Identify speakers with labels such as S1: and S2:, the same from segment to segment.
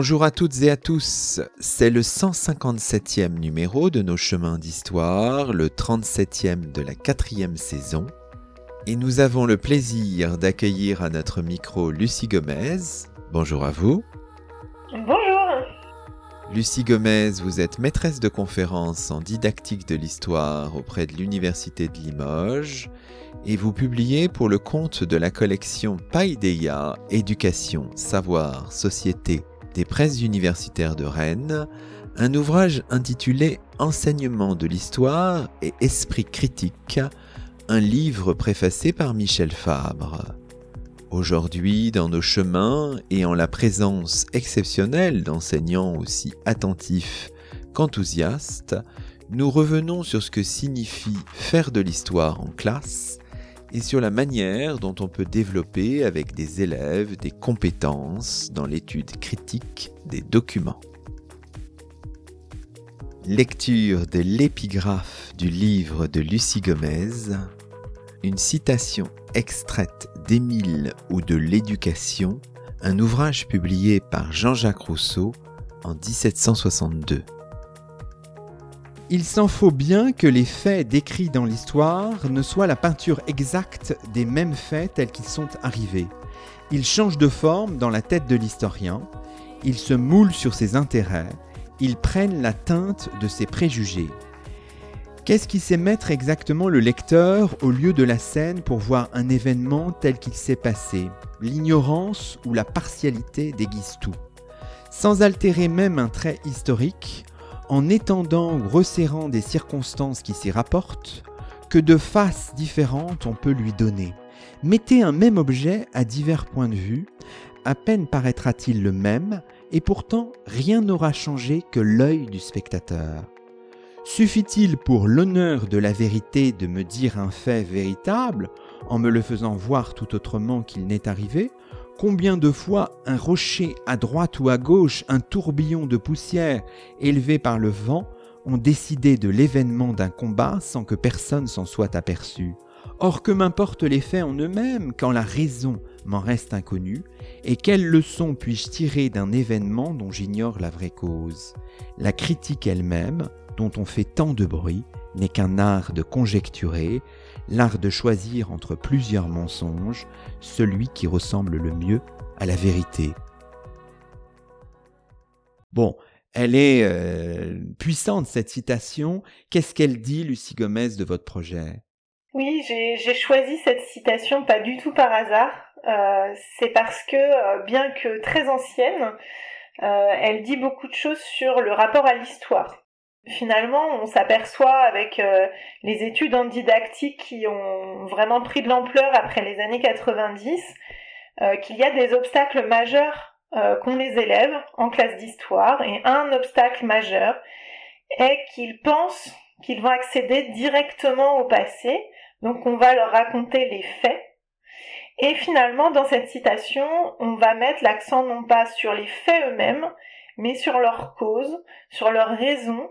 S1: Bonjour à toutes et à tous, c'est le 157e numéro de nos chemins d'histoire, le 37e de la quatrième saison, et nous avons le plaisir d'accueillir à notre micro Lucie Gomez. Bonjour à vous.
S2: Bonjour.
S1: Lucie Gomez, vous êtes maîtresse de conférences en didactique de l'histoire auprès de l'Université de Limoges et vous publiez pour le compte de la collection Paideia Éducation, Savoir, Société des presses universitaires de Rennes, un ouvrage intitulé Enseignement de l'histoire et esprit critique, un livre préfacé par Michel Fabre. Aujourd'hui, dans nos chemins et en la présence exceptionnelle d'enseignants aussi attentifs qu'enthousiastes, nous revenons sur ce que signifie faire de l'histoire en classe et sur la manière dont on peut développer avec des élèves des compétences dans l'étude critique des documents. Lecture de l'épigraphe du livre de Lucie Gomez, une citation extraite d'Émile ou de l'Éducation, un ouvrage publié par Jean-Jacques Rousseau en 1762. Il s'en faut bien que les faits décrits dans l'histoire ne soient la peinture exacte des mêmes faits tels qu'ils sont arrivés. Ils changent de forme dans la tête de l'historien, ils se moulent sur ses intérêts, ils prennent la teinte de ses préjugés. Qu'est-ce qui sait mettre exactement le lecteur au lieu de la scène pour voir un événement tel qu'il s'est passé? L'ignorance ou la partialité déguise tout. Sans altérer même un trait historique, en étendant ou resserrant des circonstances qui s'y rapportent, que de faces différentes on peut lui donner. Mettez un même objet à divers points de vue, à peine paraîtra-t-il le même, et pourtant rien n'aura changé que l'œil du spectateur. Suffit-il pour l'honneur de la vérité de me dire un fait véritable, en me le faisant voir tout autrement qu'il n'est arrivé, Combien de fois un rocher à droite ou à gauche, un tourbillon de poussière élevé par le vent, ont décidé de l'événement d'un combat sans que personne s'en soit aperçu. Or que m'importent les faits en eux-mêmes quand la raison m'en reste inconnue, et quelle leçon puis-je tirer d'un événement dont j'ignore la vraie cause? La critique elle-même, dont on fait tant de bruit, n'est qu'un art de conjecturer, l'art de choisir entre plusieurs mensonges celui qui ressemble le mieux à la vérité. Bon, elle est euh, puissante cette citation. Qu'est-ce qu'elle dit, Lucie Gomez, de votre projet?
S2: Oui, j'ai choisi cette citation pas du tout par hasard. Euh, c'est parce que, euh, bien que très ancienne, elle dit beaucoup de choses sur le rapport à l'histoire finalement, on s'aperçoit avec euh, les études en didactique qui ont vraiment pris de l'ampleur après les années 90 euh, qu'il y a des obstacles majeurs euh, qu'ont les élèves en classe d'histoire. Et un obstacle majeur est qu'ils pensent qu'ils vont accéder directement au passé, donc on va leur raconter les faits. Et finalement, dans cette citation, on va mettre l'accent non pas sur les faits eux-mêmes, mais sur leur cause, sur leurs raisons.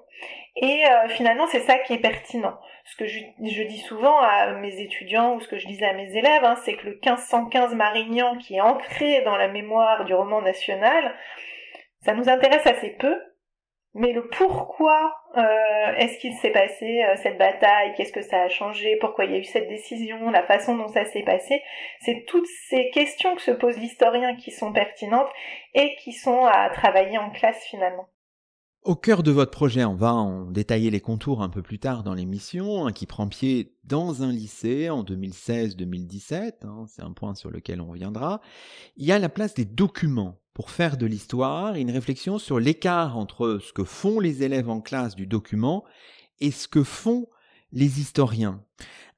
S2: Et euh, finalement, c'est ça qui est pertinent. Ce que je, dis souvent à mes étudiants ou ce que je disais à mes élèves, hein, c'est que le 1515 Marignan, qui est ancré dans la mémoire du roman national, ça nous intéresse assez peu, mais le pourquoi euh, est-ce qu'il s'est passé euh, cette bataille, qu'est-ce que ça a changé, pourquoi il y a eu cette décision, la façon dont ça s'est passé, c'est toutes ces questions que se pose l'historien qui sont pertinentes et qui sont à travailler en classe finalement.
S1: Au cœur de votre projet, on va en détailler les contours un peu plus tard dans l'émission, hein, qui prend pied dans un lycée en 2016-2017, hein, c'est un point sur lequel on reviendra. Il y a la place des documents pour faire de l'histoire, une réflexion sur l'écart entre ce que font les élèves en classe du document et ce que font les historiens.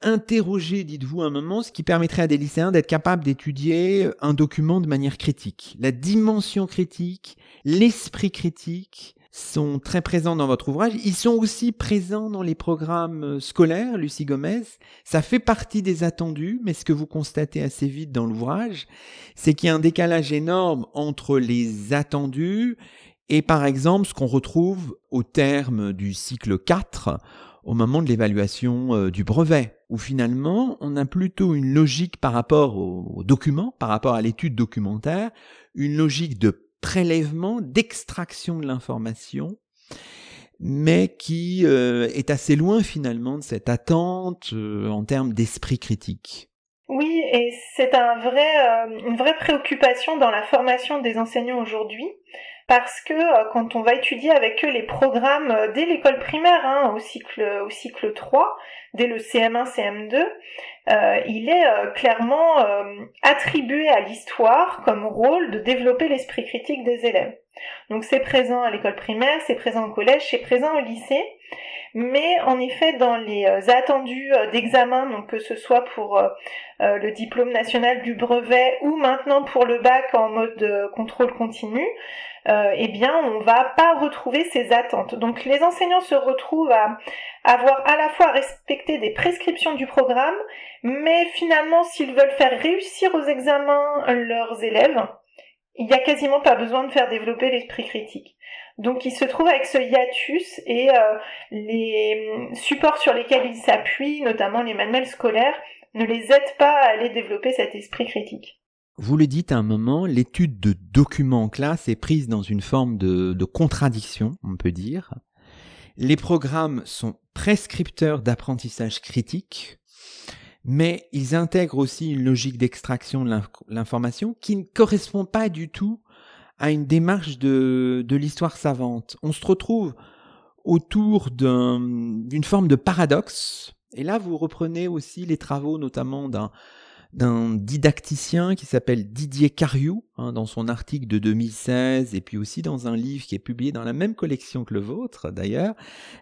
S1: Interroger, dites-vous un moment, ce qui permettrait à des lycéens d'être capables d'étudier un document de manière critique. La dimension critique, l'esprit critique, sont très présents dans votre ouvrage. Ils sont aussi présents dans les programmes euh, scolaires, Lucie Gomez. Ça fait partie des attendus, mais ce que vous constatez assez vite dans l'ouvrage, c'est qu'il y a un décalage énorme entre les attendus et par exemple ce qu'on retrouve au terme du cycle 4 au moment de l'évaluation euh, du brevet, où finalement on a plutôt une logique par rapport au, document, par rapport à l'étude documentaire, une logique de prélèvement, d'extraction de l'information, mais qui euh, est assez loin finalement de cette attente euh, en termes d'esprit critique.
S2: Oui, et c'est vrai, une vraie préoccupation dans la formation des enseignants aujourd'hui parce que euh, quand on va étudier avec eux les programmes euh, dès l'école primaire, hein, au cycle au cycle 3, dès le CM1, CM2, euh, il est clairement attribué à l'histoire comme rôle de développer l'esprit critique des élèves. Donc c'est présent à l'école primaire, c'est présent au collège, c'est présent au lycée, mais en effet dans les attendus d'examen, donc que ce soit pour le diplôme national du brevet ou maintenant pour le bac en mode contrôle continu, euh, eh bien, on va pas retrouver ces attentes. Donc, les enseignants se retrouvent à avoir à la fois respecté des prescriptions du programme, mais finalement, s'ils veulent faire réussir aux examens leurs élèves, il n'y a quasiment pas besoin de faire développer l'esprit critique. Donc ils se trouvent avec ce hiatus et euh, les supports sur lesquels ils s'appuient, notamment les manuels scolaires, ne les aident pas à aller développer cet esprit critique.
S1: Vous le dites à un moment, l'étude de documents en classe est prise dans une forme de, contradiction, on peut dire. Les programmes sont prescripteurs d'apprentissage critique, mais ils intègrent aussi une logique d'extraction de l'information qui ne correspond pas du tout à une démarche de, de l'histoire savante. On se retrouve autour d'une forme de paradoxe. Et là, vous reprenez aussi les travaux notamment d'un didacticien qui s'appelle Didier Cariou, hein, dans son article de 2016, et puis aussi dans un livre qui est publié dans la même collection que le vôtre, d'ailleurs,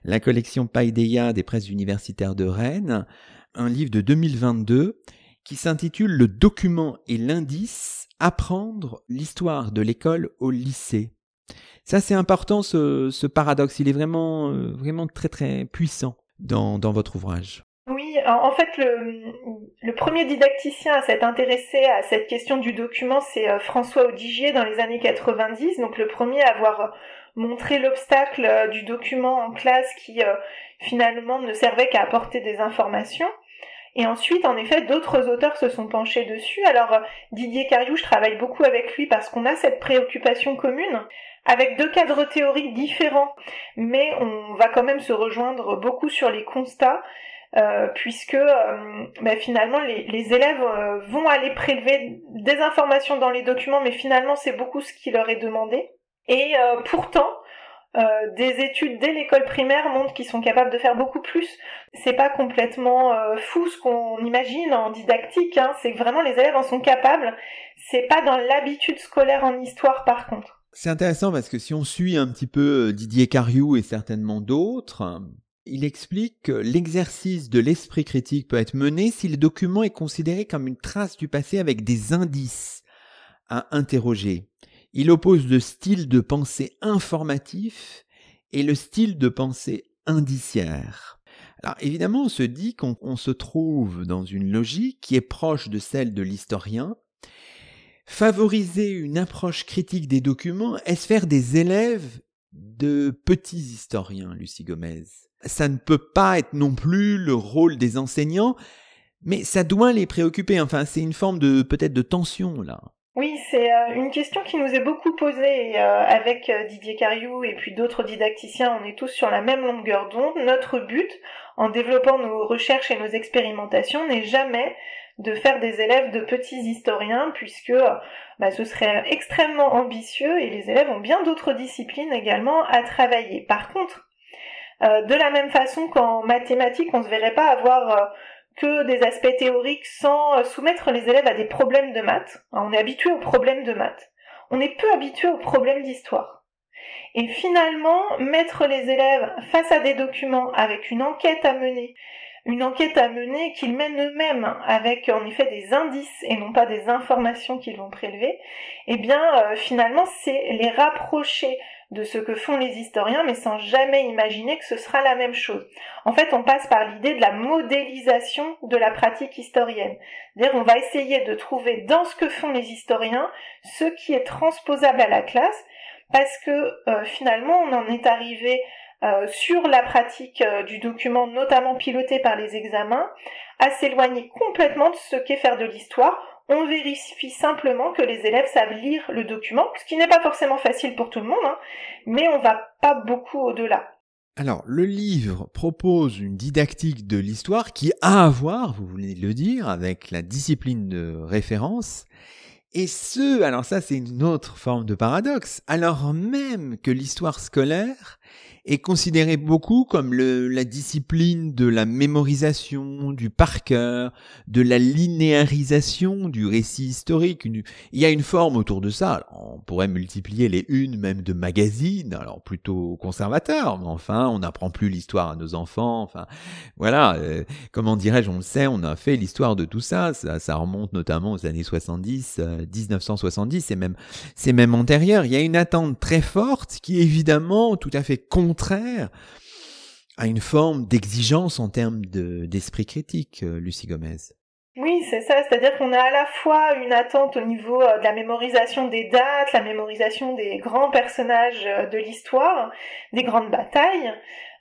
S1: la collection Paideia des presses universitaires de Rennes, un livre de 2022 qui s'intitule Le document et l'indice, apprendre l'histoire de l'école au lycée. Ça, c'est important, ce, paradoxe. Il est vraiment, euh, vraiment très, très puissant dans, votre ouvrage.
S2: Oui, en fait, le, premier didacticien à s'être intéressé à cette question du document, c'est euh, François Audigier dans les années 90, donc le premier à avoir montré l'obstacle euh, du document en classe qui euh, finalement ne servait qu'à apporter des informations. Et ensuite, en effet, d'autres auteurs se sont penchés dessus. Alors, Didier Cariou, je travaille beaucoup avec lui parce qu'on a cette préoccupation commune avec deux cadres théoriques différents, mais on va quand même se rejoindre beaucoup sur les constats euh, puisque euh, bah, finalement les, élèves euh, vont aller prélever des informations dans les documents, mais finalement c'est beaucoup ce qui leur est demandé. Et pourtant, des études dès l'école primaire montrent qu'ils sont capables de faire beaucoup plus. C'est pas complètement fou ce qu'on imagine en didactique, hein. c'est que vraiment les élèves en sont capables. C'est pas dans l'habitude scolaire en histoire par contre.
S1: C'est intéressant parce que si on suit un petit peu Didier Cariou et certainement d'autres, il explique que l'exercice de l'esprit critique peut être mené si le document est considéré comme une trace du passé avec des indices à interroger. Il oppose le style de pensée informatif et le style de pensée indiciaire. Alors évidemment, on se dit qu'on se trouve dans une logique qui est proche de celle de l'historien. Favoriser une approche critique des documents est-ce faire des élèves de petits historiens, Lucie Gomez? Ça ne peut pas être non plus le rôle des enseignants, mais ça doit les préoccuper. Enfin, c'est une forme de peut-être de tension là.
S2: Oui, c'est euh, une question qui nous est beaucoup posée euh, avec euh, Didier Cariou et puis d'autres didacticiens. On est tous sur la même longueur d'onde. Notre but, en développant nos recherches et nos expérimentations, n'est jamais de faire des élèves de petits historiens, puisque bah, ce serait extrêmement ambitieux et les élèves ont bien d'autres disciplines également à travailler. Par contre, de la même façon qu'en mathématiques, on ne se verrait pas avoir que des aspects théoriques sans euh, soumettre les élèves à des problèmes de maths. Hein, on est habitué aux problèmes de maths. On est peu habitué aux problèmes d'histoire. Et finalement, mettre les élèves face à des documents avec une enquête à mener, une enquête à mener qu'ils mènent eux-mêmes avec en effet des indices et non pas des informations qu'ils vont prélever, eh bien finalement c'est les rapprocher de ce que font les historiens, mais sans jamais imaginer que ce sera la même chose. En fait, on passe par l'idée de la modélisation de la pratique historienne. C'est-à-dire, on va essayer de trouver dans ce que font les historiens ce qui est transposable à la classe, parce que euh, finalement, on en est arrivé euh, sur la pratique euh, du document, notamment piloté par les examens, à s'éloigner complètement de ce qu'est faire de l'histoire on vérifie simplement que les élèves savent lire le document, ce qui n'est pas forcément facile pour tout le monde, hein, mais on va pas beaucoup au-delà.
S1: Alors, le livre propose une didactique de l'histoire qui a à voir, vous voulez le dire, avec la discipline de référence. Et ce, alors ça c'est une autre forme de paradoxe, alors même que l'histoire scolaire est considéré beaucoup comme le, la discipline de la mémorisation, du par cœur, de la linéarisation du récit historique. il y a une forme autour de ça. on pourrait multiplier les unes même de magazines, alors plutôt conservateurs, mais enfin, on n'apprend plus l'histoire à nos enfants. Enfin, voilà, euh, comment dirais-je, on le sait, on a fait l'histoire de tout ça. ça. Remonte notamment aux années 70, 1970, c'est même, c'est même antérieur. Il y a une attente très forte qui est évidemment tout à fait contre contraire à une forme d'exigence en termes d'esprit critique, euh, Lucie Gomez.
S2: Oui, c'est ça, c'est-à-dire qu'on a à la fois une attente au niveau euh, de la mémorisation des dates, la mémorisation des grands personnages euh, de l'histoire, des grandes batailles.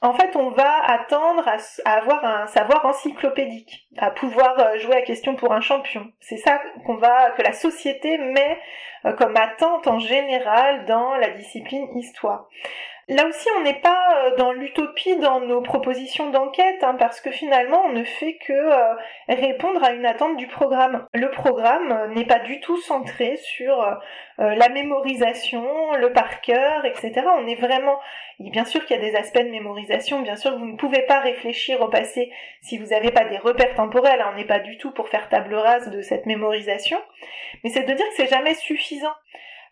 S2: En fait, on va attendre à, avoir un savoir encyclopédique, à pouvoir jouer à question pour un champion. C'est ça qu'on va, que la société met comme attente en général dans la discipline histoire. Là aussi, on n'est pas euh, dans l'utopie dans nos propositions d'enquête, hein, parce que finalement, on ne fait que euh, répondre à une attente du programme. Le programme euh, n'est pas du tout centré sur la mémorisation, le par cœur, etc. On est vraiment, bien sûr qu'il y a des aspects de mémorisation, bien sûr que vous ne pouvez pas réfléchir au passé si vous n'avez pas des repères temporels. Hein. On n'est pas du tout pour faire table rase de cette mémorisation, mais c'est de dire que c'est jamais suffisant.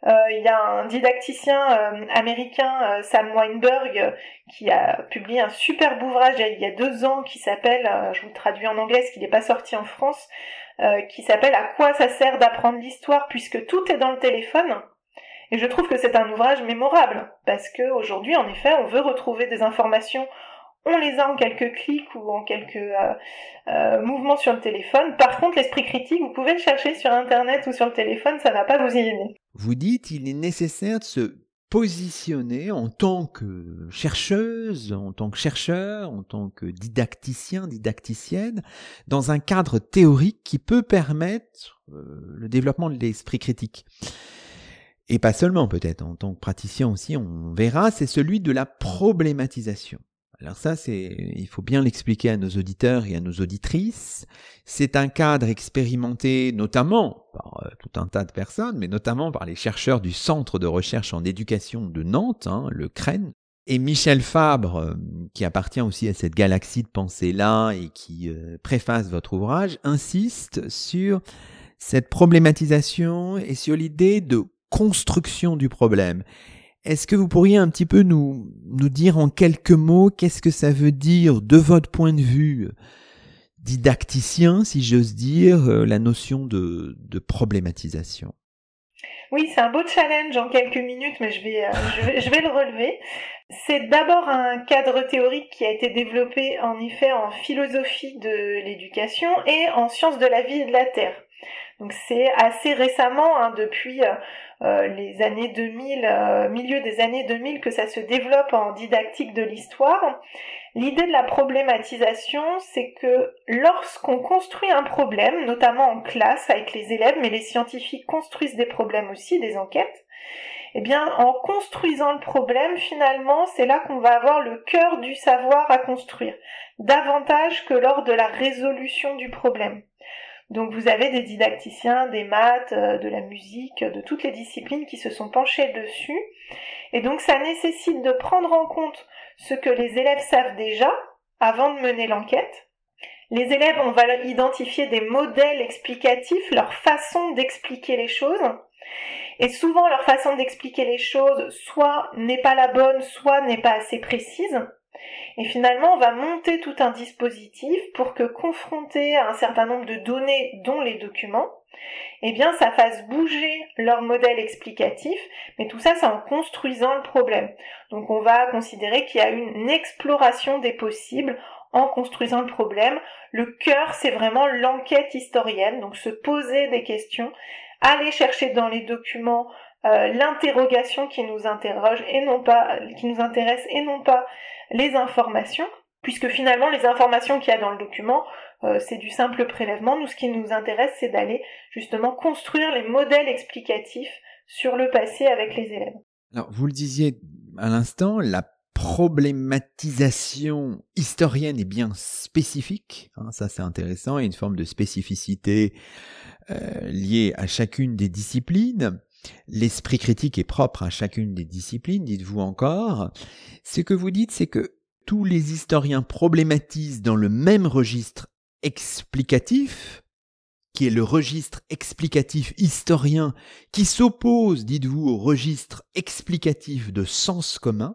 S2: Euh, il y a un didacticien euh, américain, euh, Sam Weinberg, qui a publié un superbe ouvrage il y a deux ans qui s'appelle, je vous le traduis en anglais, ce qui n'est pas sorti en France, qui s'appelle À quoi ça sert d'apprendre l'histoire puisque tout est dans le téléphone. Et je trouve que c'est un ouvrage mémorable parce que aujourd'hui, en effet, on veut retrouver des informations on les a en quelques clics ou en quelques euh, mouvements sur le téléphone. Par contre, l'esprit critique, vous pouvez le chercher sur Internet ou sur le téléphone, ça va pas vous y aider.
S1: Vous dites, il est nécessaire de se positionner en tant que chercheuse, en tant que chercheur, en tant que didacticien, didacticienne, dans un cadre théorique qui peut permettre euh, le développement de l'esprit critique. Et pas seulement peut-être, en tant que praticien aussi, on verra, c'est celui de la problématisation. Alors ça, c'est, il faut bien l'expliquer à nos auditeurs et à nos auditrices. C'est un cadre expérimenté notamment par euh, tout un tas de personnes, mais notamment par les chercheurs du Centre de recherche en éducation de Nantes, hein, le CREN, et Michel Fabre, euh, qui appartient aussi à cette galaxie de pensée-là et qui euh, préface votre ouvrage, insiste sur cette problématisation et sur l'idée de construction du problème. Est-ce que vous pourriez un petit peu nous, nous dire en quelques mots qu'est-ce que ça veut dire de votre point de vue didacticien, si j'ose dire, euh, la notion de, de problématisation?
S2: Oui, c'est un beau challenge en quelques minutes, mais je vais, euh, je vais, je vais le relever. C'est d'abord un cadre théorique qui a été développé en effet en philosophie de l'éducation et en sciences de la vie et de la terre. Donc c'est assez récemment, hein, depuis euh, euh, les années 2000, euh, milieu des années 2000, que ça se développe en didactique de l'histoire. L'idée de la problématisation, c'est que lorsqu'on construit un problème, notamment en classe avec les élèves, mais les scientifiques construisent des problèmes aussi, des enquêtes, eh bien, en construisant le problème, finalement, c'est là qu'on va avoir le cœur du savoir à construire, davantage que lors de la résolution du problème. Donc vous avez des didacticiens, des maths, euh, de la musique, de toutes les disciplines qui se sont penchés dessus. Et donc ça nécessite de prendre en compte ce que les élèves savent déjà avant de mener l'enquête. Les élèves, on va identifier des modèles explicatifs, leur façon d'expliquer les choses. Et souvent, leur façon d'expliquer les choses soit n'est pas la bonne, soit n'est pas assez précise. Et finalement, on va monter tout un dispositif pour que, confronté à un certain nombre de données, dont les documents, eh bien, ça fasse bouger leur modèle explicatif, mais tout ça, c'est en construisant le problème. Donc, on va considérer qu'il y a une exploration des possibles en construisant le problème. Le cœur, c'est vraiment l'enquête historienne, donc se poser des questions, aller chercher dans les documents euh, l'interrogation qui nous interroge et non pas qui nous intéresse et non pas les informations, puisque finalement les informations qu'il y a dans le document, euh, c'est du simple prélèvement. Nous, ce qui nous intéresse, c'est d'aller justement construire les modèles explicatifs sur le passé avec les élèves.
S1: Alors, vous le disiez à l'instant, la problématisation historienne est bien spécifique, hein, ça c'est intéressant, et une forme de spécificité euh, liée à chacune des disciplines. L'esprit critique est propre à chacune des disciplines, dites-vous encore. Ce que vous dites, c'est que tous les historiens problématisent dans le même registre explicatif, qui est le registre explicatif historien, qui s'oppose, dites-vous, au registre explicatif de sens commun,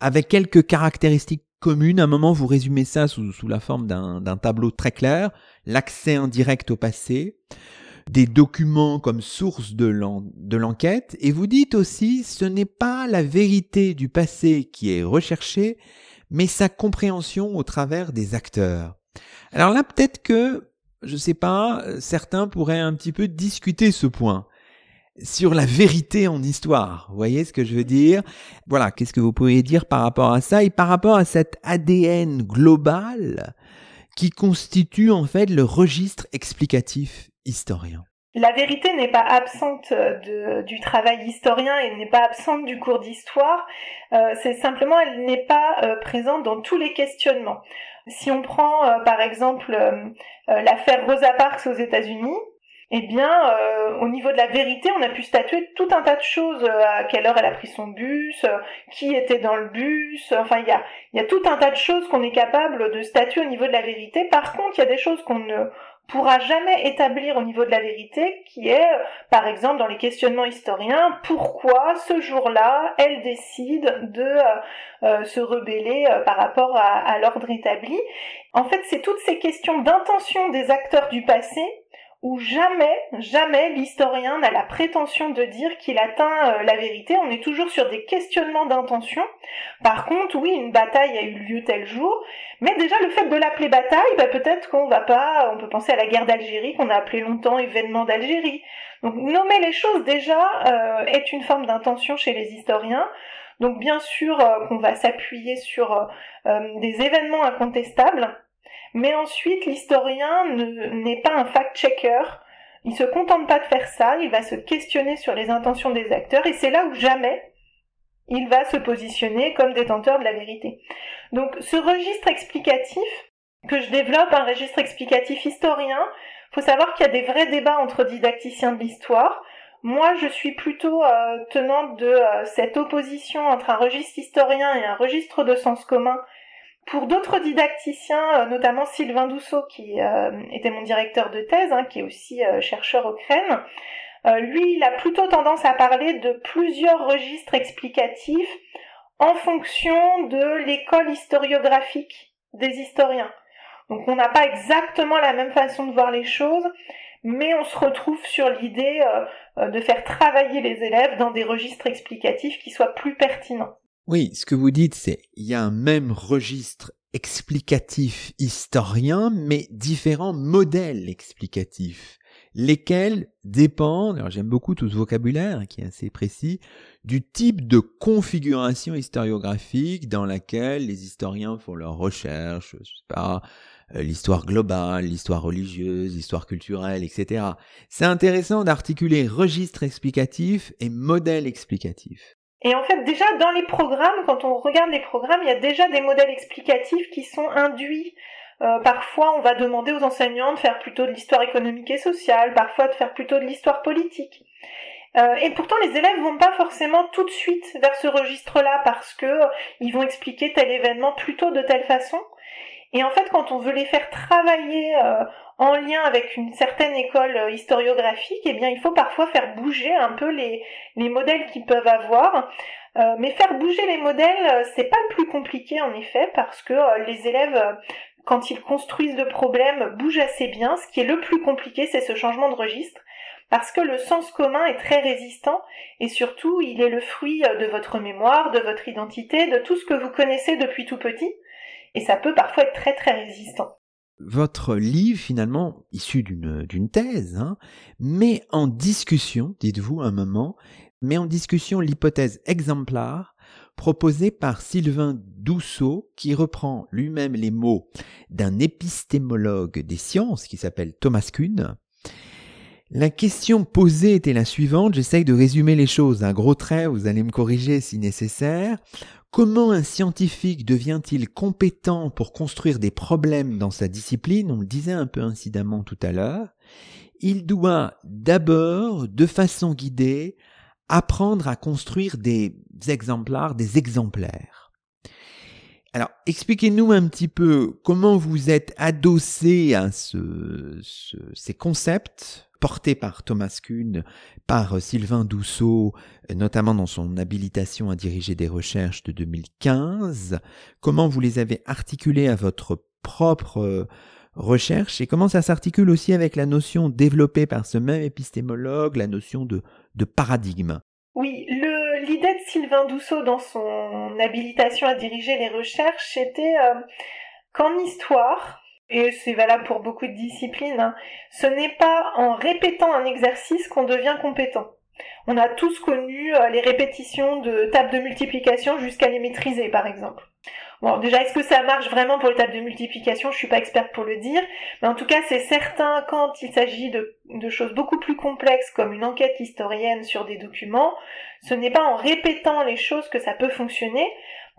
S1: avec quelques caractéristiques communes. À un moment, vous résumez ça sous, sous la forme d'un tableau très clair. L'accès indirect au passé, des documents comme source de l'enquête, et vous dites aussi ce n'est pas la vérité du passé qui est recherchée, mais sa compréhension au travers des acteurs. Alors là, peut-être que, je sais pas, certains pourraient un petit peu discuter ce point sur la vérité en histoire. Vous voyez ce que je veux dire? Voilà, qu'est-ce que vous pourriez dire par rapport à ça? Et par rapport à cet ADN global qui constitue en fait le registre explicatif historien
S2: la vérité n'est pas absente de, du travail historien et n'est pas absente du cours d'histoire. Euh, c'est simplement elle n'est pas euh, présente dans tous les questionnements. Si on prend euh, par exemple l'affaire Rosa Parks aux États-Unis, eh bien, au niveau de la vérité, on a pu statuer tout un tas de choses. à quelle heure elle a pris son bus, qui était dans le bus. Enfin, il y y a tout un tas de choses qu'on est capable de statuer au niveau de la vérité. Par contre, il y a des choses qu'on ne pourra jamais établir au niveau de la vérité, qui est, par exemple, dans les questionnements historiens, pourquoi ce jour-là, elle décide de euh, euh, se rebeller euh, par rapport à l'ordre établi. En fait, c'est toutes ces questions d'intention des acteurs du passé où jamais, jamais l'historien n'a la prétention de dire qu'il atteint euh, la vérité. On est toujours sur des questionnements d'intention. Par contre, oui, une bataille a eu lieu tel jour, mais déjà le fait de l'appeler bataille, bah, peut-être qu'on va pas, on peut penser à la guerre d'Algérie qu'on a appelé longtemps événement d'Algérie. Donc nommer les choses déjà euh, est une forme d'intention chez les historiens. Donc bien sûr euh, qu'on va s'appuyer sur des événements incontestables mais ensuite, l'historien n'est pas un fact-checker. Il se contente pas de faire ça, il va se questionner sur les intentions des acteurs et c'est là où jamais il va se positionner comme détenteur de la vérité. Donc ce registre explicatif que je développe, un registre explicatif historien, faut savoir qu'il y a des vrais débats entre didacticiens de l'histoire. Moi, je suis plutôt euh, tenante de euh, cette opposition entre un registre historien et un registre de sens commun pour d'autres didacticiens, euh, notamment Sylvain Dousseau, qui euh, était mon directeur de thèse, hein, qui est aussi euh, chercheur au CREN, lui, il a plutôt tendance à parler de plusieurs registres explicatifs en fonction de l'école historiographique des historiens. Donc on n'a pas exactement la même façon de voir les choses, mais on se retrouve sur l'idée de faire travailler les élèves dans des registres explicatifs qui soient plus pertinents.
S1: Oui, ce que vous dites, c'est il y a un même registre explicatif historien, mais différents modèles explicatifs, lesquels dépendent, alors j'aime beaucoup tout ce vocabulaire qui est assez précis, du type de configuration historiographique dans laquelle les historiens font leurs recherches, je euh, l'histoire globale, l'histoire religieuse, l'histoire culturelle, etc. C'est intéressant d'articuler registre explicatif et modèle explicatif.
S2: Et en fait, déjà dans les programmes, quand on regarde les programmes, il y a déjà des modèles explicatifs qui sont induits. Euh, parfois, on va demander aux enseignants de faire plutôt de l'histoire économique et sociale, parfois de faire plutôt de l'histoire politique. Euh, et pourtant, les élèves vont pas forcément tout de suite vers ce registre-là parce que ils vont expliquer tel événement plutôt de telle façon. Et en fait, quand on veut les faire travailler euh, en lien avec une certaine école euh, historiographique, eh bien, il faut parfois faire bouger un peu les, les modèles qu'ils peuvent avoir. Euh, mais faire bouger les modèles, c'est pas le plus compliqué en effet, parce que les élèves, quand ils construisent le problème, bougent assez bien. Ce qui est le plus compliqué, c'est ce changement de registre parce que le sens commun est très résistant et surtout il est le fruit de votre mémoire, de votre identité, de tout ce que vous connaissez depuis tout petit et ça peut parfois être très très résistant.
S1: Votre livre, finalement, issu d'une thèse, hein, met en discussion, dites-vous un moment, met en discussion l'hypothèse exemplaire proposée par Sylvain Dousseau, qui reprend lui-même les mots d'un épistémologue des sciences qui s'appelle Thomas Kuhn. La question posée était la suivante, j'essaye de résumer les choses un gros trait, vous allez me corriger si nécessaire. Comment un scientifique devient-il compétent pour construire des problèmes dans sa discipline? On le disait un peu incidemment tout à l'heure. Il doit d'abord, de façon guidée, apprendre à construire des exemplaires, des exemplaires. Alors, expliquez-nous un petit peu comment vous êtes adossé à ce, ces concepts porté par Thomas Kuhn, par euh, Sylvain Dousseau, euh, notamment dans son habilitation à diriger des recherches de 2015. Comment vous les avez articulés à votre propre euh, recherche et comment ça s'articule aussi avec la notion développée par ce même épistémologue, la notion de, de paradigme?
S2: Oui, l'idée de Sylvain Dousseau dans son habilitation à diriger les recherches était qu'en histoire, et c'est valable pour beaucoup de disciplines, hein. ce n'est pas en répétant un exercice qu'on devient compétent. On a tous connu euh, les répétitions de tables de multiplication jusqu'à les maîtriser, par exemple. Bon, déjà, est-ce que ça marche vraiment pour les tables de multiplication? Je suis pas experte pour le dire, mais en tout cas, c'est certain quand il s'agit de, choses beaucoup plus complexes comme une enquête historienne sur des documents, ce n'est pas en répétant les choses que ça peut fonctionner,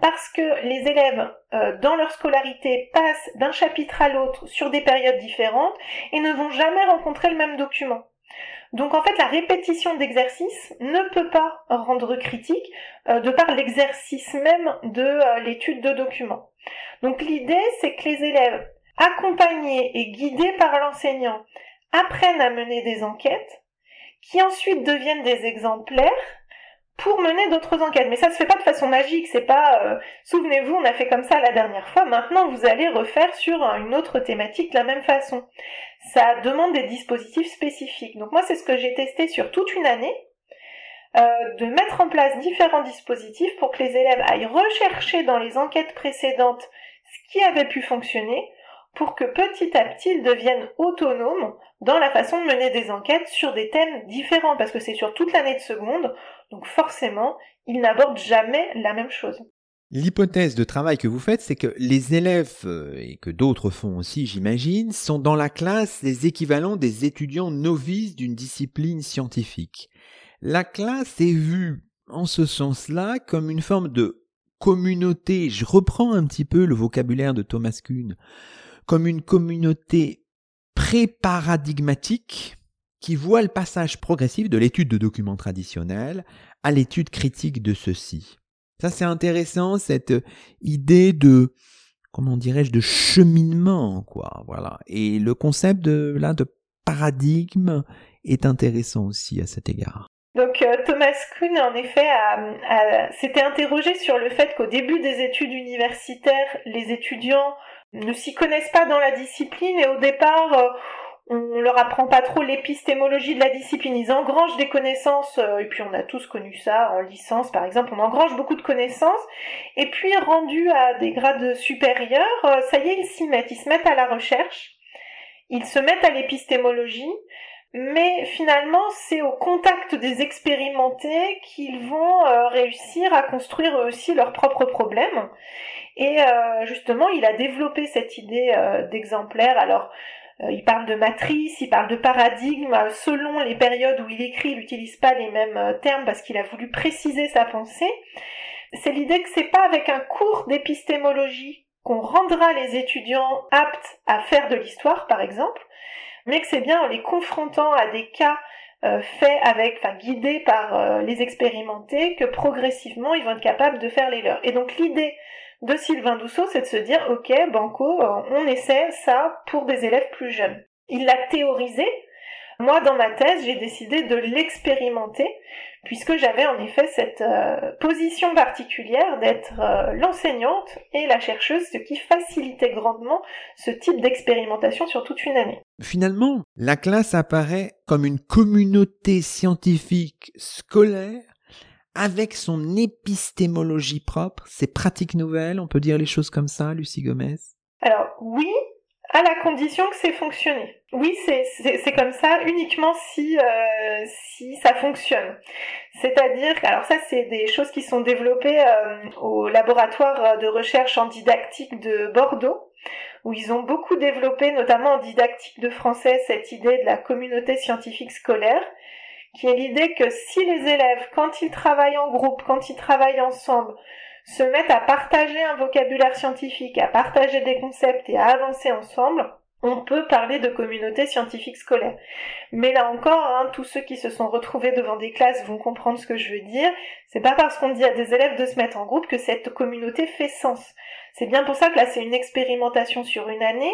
S2: parce que les élèves, euh, dans leur scolarité, passent d'un chapitre à l'autre sur des périodes différentes et ne vont jamais rencontrer le même document. Donc en fait, la répétition d'exercices ne peut pas rendre critique euh, de par l'exercice même de euh, l'étude de documents. Donc l'idée, c'est que les élèves, accompagnés et guidés par l'enseignant, apprennent à mener des enquêtes qui ensuite deviennent des exemplaires pour mener d'autres enquêtes. Mais ça se fait pas de façon magique, c'est pas euh, souvenez-vous, on a fait comme ça la dernière fois, maintenant vous allez refaire sur une autre thématique de la même façon. Ça demande des dispositifs spécifiques. Donc moi c'est ce que j'ai testé sur toute une année. Euh, de mettre en place différents dispositifs pour que les élèves aillent rechercher dans les enquêtes précédentes ce qui avait pu fonctionner pour que petit à petit ils deviennent autonomes dans la façon de mener des enquêtes sur des thèmes différents, parce que c'est sur toute l'année de seconde, donc forcément, ils n'abordent jamais la même chose.
S1: L'hypothèse de travail que vous faites, c'est que les élèves, euh, et que d'autres font aussi, j'imagine, sont dans la classe les équivalents des étudiants novices d'une discipline scientifique. La classe est vue, en ce sens-là, comme une forme de communauté. Je reprends un petit peu le vocabulaire de Thomas Kuhn, comme une communauté pré-paradigmatique qui voit le passage progressif de l'étude de documents traditionnels à l'étude critique de ceux-ci. Ça, c'est intéressant, cette idée de, comment dirais-je, de cheminement, quoi, voilà. Et le concept de, là, de paradigme est intéressant aussi à cet égard.
S2: Donc euh, Thomas Kuhn, en effet, s'était interrogé sur le fait qu'au début des études universitaires, les étudiants ne s'y connaissent pas dans la discipline et au départ, euh, on leur apprend pas trop l'épistémologie de la discipline. Ils engrangent des connaissances, euh, et puis on a tous connu ça en licence par exemple, on engrange beaucoup de connaissances, et puis rendus à des grades supérieurs, euh, ça y est, ils s'y mettent, ils se mettent à la recherche, ils se mettent à l'épistémologie, mais finalement c'est au contact des expérimentés qu'ils vont réussir à construire eux aussi leurs propres problèmes. Et euh, justement, il a développé cette idée euh, d'exemplaire. Alors, euh, il parle de matrice, il parle de paradigme. Selon les périodes où il écrit, il n'utilise pas les mêmes termes parce qu'il a voulu préciser sa pensée. C'est l'idée que c'est pas avec un cours d'épistémologie qu'on rendra les étudiants aptes à faire de l'histoire, par exemple, mais que c'est bien en les confrontant à des cas faits avec, enfin guidés par les expérimentés, que progressivement ils vont être capables de faire les leurs. Et donc l'idée de Sylvain Dousseau, c'est de se dire, ok, Banco, on essaie ça pour des élèves plus jeunes. Il l'a théorisé, moi, dans ma thèse, j'ai décidé de l'expérimenter, puisque j'avais en effet cette euh, position particulière d'être euh, l'enseignante et la chercheuse, ce qui facilitait grandement ce type d'expérimentation sur toute une année.
S1: Finalement, la classe apparaît comme une communauté scientifique scolaire avec son épistémologie propre, ses pratiques nouvelles, on peut dire les choses comme ça, Lucie Gomez?
S2: Alors oui, à la condition que c'est fonctionné. Oui, c'est comme ça uniquement si, euh, si ça fonctionne. C'est-à-dire, alors ça c'est des choses qui sont développées euh, au laboratoire de recherche en didactique de Bordeaux, où ils ont beaucoup développé, notamment en didactique de français, cette idée de la communauté scientifique scolaire, qui est l'idée que si les élèves, quand ils travaillent en groupe, quand ils travaillent ensemble, se mettent à partager un vocabulaire scientifique, à partager des concepts et à avancer ensemble, on peut parler de communauté scientifique scolaire. Mais là encore, hein, tous ceux qui se sont retrouvés devant des classes vont comprendre ce que je veux dire. C'est pas parce qu'on dit à des élèves de se mettre en groupe que cette communauté fait sens. C'est bien pour ça que là c'est une expérimentation sur une année,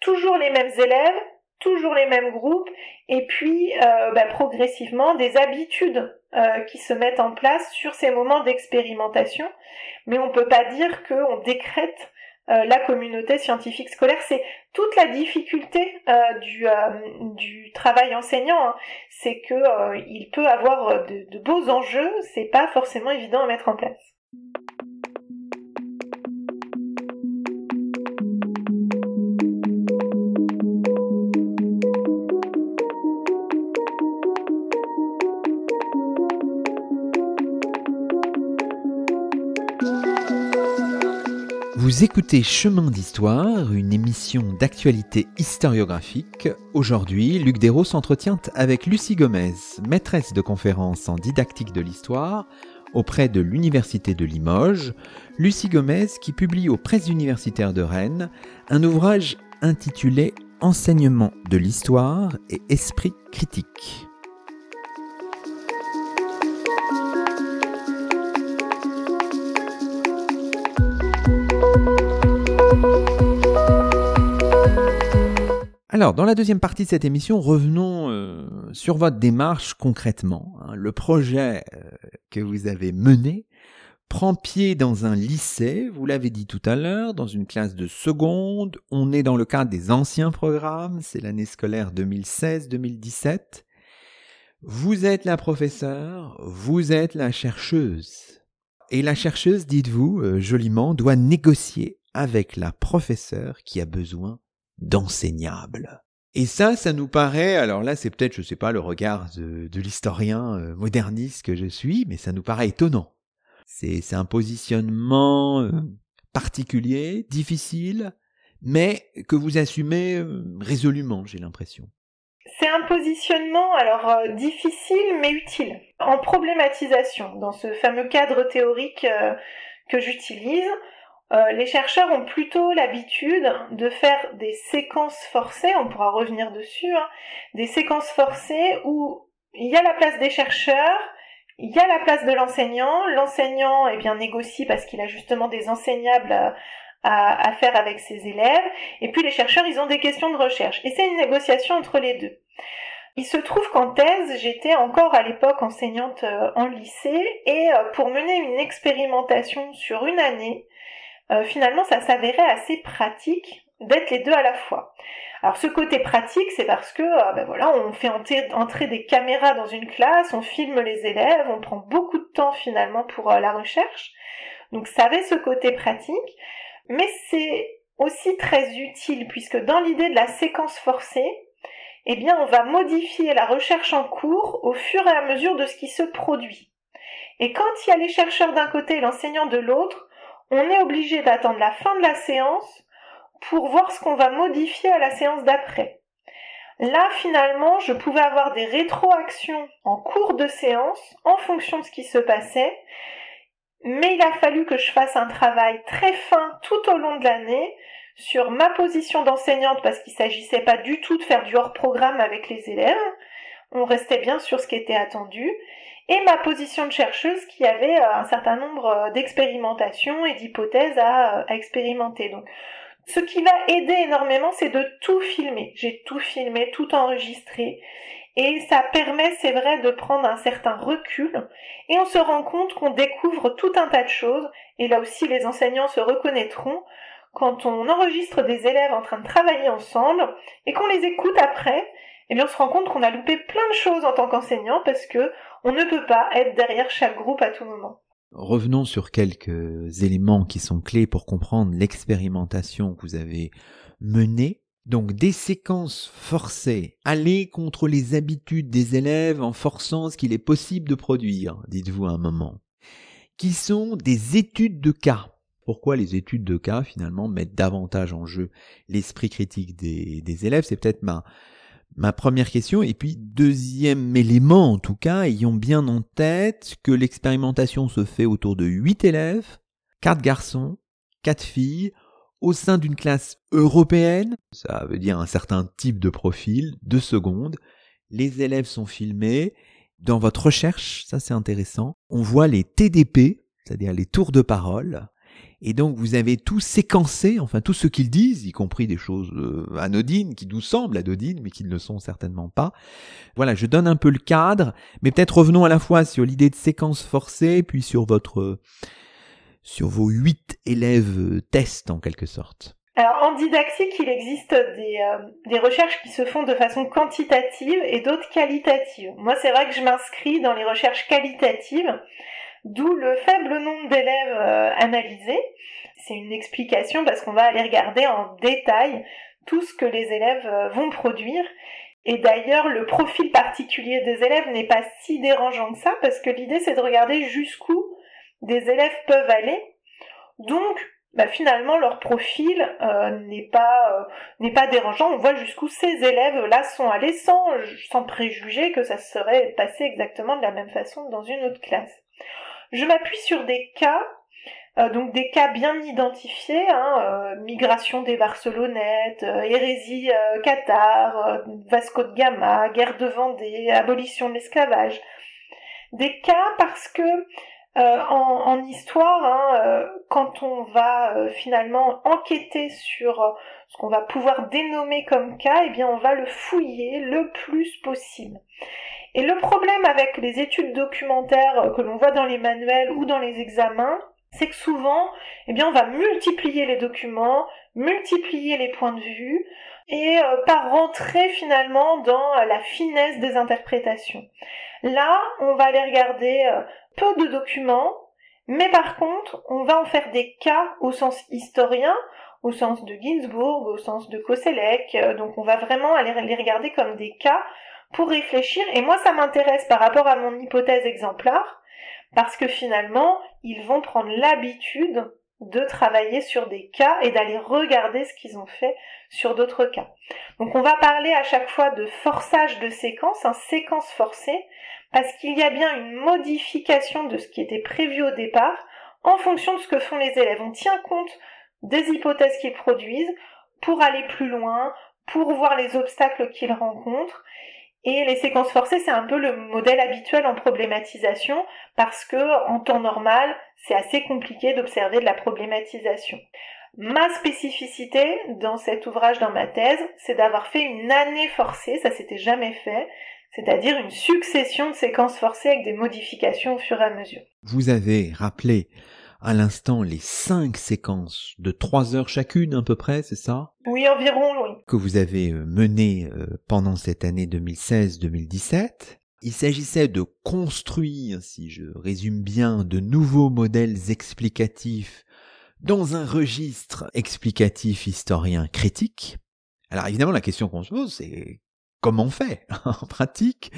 S2: toujours les mêmes élèves, toujours les mêmes groupes, et puis euh, bah, progressivement des habitudes euh, qui se mettent en place sur ces moments d'expérimentation. Mais on ne peut pas dire qu'on décrète euh, la communauté scientifique scolaire. C'est toute la difficulté du, du, travail enseignant, hein. c'est que il peut avoir de, de beaux enjeux, c'est pas forcément évident à mettre en place.
S1: Écoutez Chemin d'Histoire, une émission d'actualité historiographique. Aujourd'hui, Luc Dérault s'entretient avec Lucie Gomez, maîtresse de conférences en didactique de l'histoire auprès de l'Université de Limoges. Lucie Gomez qui publie aux presses universitaires de Rennes un ouvrage intitulé Enseignement de l'histoire et esprit critique. Alors, dans la deuxième partie de cette émission, revenons euh, sur votre démarche concrètement. Hein. Le projet euh, que vous avez mené prend pied dans un lycée, vous l'avez dit tout à l'heure, dans une classe de seconde. On est dans le cadre des anciens programmes, c'est l'année scolaire 2016-2017. Vous êtes la professeure, vous êtes la chercheuse. Et la chercheuse, dites-vous euh, joliment, doit négocier avec la professeure qui a besoin d'enseignables. Et ça, ça nous paraît, alors là c'est peut-être, je sais pas, le regard de, l'historien euh, moderniste que je suis, mais ça nous paraît étonnant. C'est un positionnement euh, particulier, difficile, mais que vous assumez euh, résolument, j'ai l'impression.
S2: C'est un positionnement alors difficile mais utile en problématisation dans ce fameux cadre théorique que j'utilise. Euh, les chercheurs ont plutôt l'habitude de faire des séquences forcées, on pourra revenir dessus, hein, des séquences forcées où il y a la place des chercheurs, il y a la place de l'enseignant, l'enseignant eh bien négocie parce qu'il a justement des enseignables à, à, faire avec ses élèves, et puis les chercheurs ils ont des questions de recherche, et c'est une négociation entre les deux. Il se trouve qu'en thèse, j'étais encore à l'époque enseignante euh, en lycée, et euh, pour mener une expérimentation sur une année, euh, finalement ça s'avérait assez pratique d'être les deux à la fois. Alors ce côté pratique, c'est parce que euh, ben voilà, on fait entrer des caméras dans une classe, on filme les élèves, on prend beaucoup de temps finalement pour euh, la recherche. Donc ça avait ce côté pratique, mais c'est aussi très utile puisque dans l'idée de la séquence forcée, eh bien on va modifier la recherche en cours au fur et à mesure de ce qui se produit. Et quand il y a les chercheurs d'un côté et l'enseignant de l'autre, on est obligé d'attendre la fin de la séance pour voir ce qu'on va modifier à la séance d'après. Là, finalement, je pouvais avoir des rétroactions en cours de séance en fonction de ce qui se passait, mais il a fallu que je fasse un travail très fin tout au long de l'année sur ma position d'enseignante parce qu'il ne s'agissait pas du tout de faire du hors programme avec les élèves. on restait bien sur ce qui était attendu, et ma position de chercheuse qui avait euh, un certain nombre euh, d'expérimentations et d'hypothèses à, euh, à expérimenter. Donc, ce qui va aider énormément, c'est de tout filmer. J'ai tout filmé, tout enregistré. Et ça permet, c'est vrai, de prendre un certain recul. Et on se rend compte qu'on découvre tout un tas de choses. Et là aussi, les enseignants se reconnaîtront quand on enregistre des élèves en train de travailler ensemble et qu'on les écoute après. Eh bien, on se rend compte qu'on a loupé plein de choses en tant qu'enseignant parce que on ne peut pas être derrière chaque groupe à tout moment.
S1: Revenons sur quelques éléments qui sont clés pour comprendre l'expérimentation que vous avez menée. Donc des séquences forcées, aller contre les habitudes des élèves en forçant ce qu'il est possible de produire, dites-vous à un moment, qui sont des études de cas. Pourquoi les études de cas finalement mettent davantage en jeu l'esprit critique des, des élèves? C'est peut-être ma, ma première question. Et puis, deuxième élément, en tout cas, ayons bien en tête que l'expérimentation se fait autour de huit élèves, quatre garçons, quatre filles, au sein d'une classe européenne. Ça veut dire un certain type de profil, deux secondes. Les élèves sont filmés. Dans votre recherche, ça c'est intéressant, on voit les TDP, c'est-à-dire les tours de parole, et donc vous avez tout séquencé, enfin tout ce qu'ils disent, y compris des choses euh, anodines, qui nous semblent anodines, mais qui ne le sont certainement pas. Voilà, je donne un peu le cadre, mais peut-être revenons à la fois sur l'idée de séquence forcée, puis sur votre sur vos huit élèves euh, tests en quelque sorte.
S2: Alors en didactique, il existe des, euh, des, recherches qui se font de façon quantitative et d'autres qualitatives. Moi, c'est vrai que je m'inscris dans les recherches qualitatives d'où le faible nombre d'élèves euh, analysés. C'est une explication parce qu'on va aller regarder en détail tout ce que les élèves euh, vont produire. Et d'ailleurs, le profil particulier des élèves n'est pas si dérangeant que ça parce que l'idée c'est de regarder jusqu'où des élèves peuvent aller. Donc, bah, finalement, leur profil euh, n'est pas n'est pas dérangeant. On voit jusqu'où ces élèves-là sont allés sans sans préjuger que ça serait passé exactement de la même façon dans une autre classe. Je m'appuie sur des cas, euh, donc des cas bien identifiés, hein, euh, migration des Barcelonettes, euh, hérésie Qatar, Vasco de Gama, guerre de Vendée, abolition de l'esclavage. Des cas parce que en, histoire, hein, quand on va finalement enquêter sur ce qu'on va pouvoir dénommer comme cas, eh bien on va le fouiller le plus possible. Et le problème avec les études documentaires que l'on voit dans les manuels ou dans les examens, c'est que souvent, eh bien, on va multiplier les documents, multiplier les points de vue, et euh, pas rentrer finalement dans euh, la finesse des interprétations. Là, on va aller regarder euh, peu de documents, mais par contre, on va en faire des cas au sens historien, au sens de Ginsburg, au sens de Koselleck, donc on va vraiment aller les regarder comme des cas pour réfléchir. Et moi, ça m'intéresse par rapport à mon hypothèse exemplaire, parce que finalement, ils vont prendre l'habitude de travailler sur des cas et d'aller regarder ce qu'ils ont fait sur d'autres cas. Donc on va parler à chaque fois de forçage de séquence, un séquence forcée, parce qu'il y a bien une modification de ce qui était prévu au départ en fonction de ce que font les élèves. On tient compte des hypothèses qu'ils produisent pour aller plus loin, pour voir les obstacles qu'ils rencontrent et les séquences forcées, c'est un peu le modèle habituel en problématisation parce que en temps normal, c'est assez compliqué d'observer de la problématisation. Ma spécificité dans cet ouvrage, dans ma thèse, c'est d'avoir fait une année forcée, ça s'était jamais fait, c'est-à-dire une succession de séquences forcées avec des modifications au fur et à mesure.
S1: Vous avez rappelé à l'instant les cinq séquences de trois heures chacune à peu près, c'est ça?
S2: Oui, environ, oui.
S1: Que vous avez euh, menées euh, pendant cette année 2016-2017. Il s'agissait de construire, si je résume bien, de nouveaux modèles explicatifs dans un registre explicatif historien critique. Alors évidemment, la question qu'on se pose, c'est comment on fait en pratique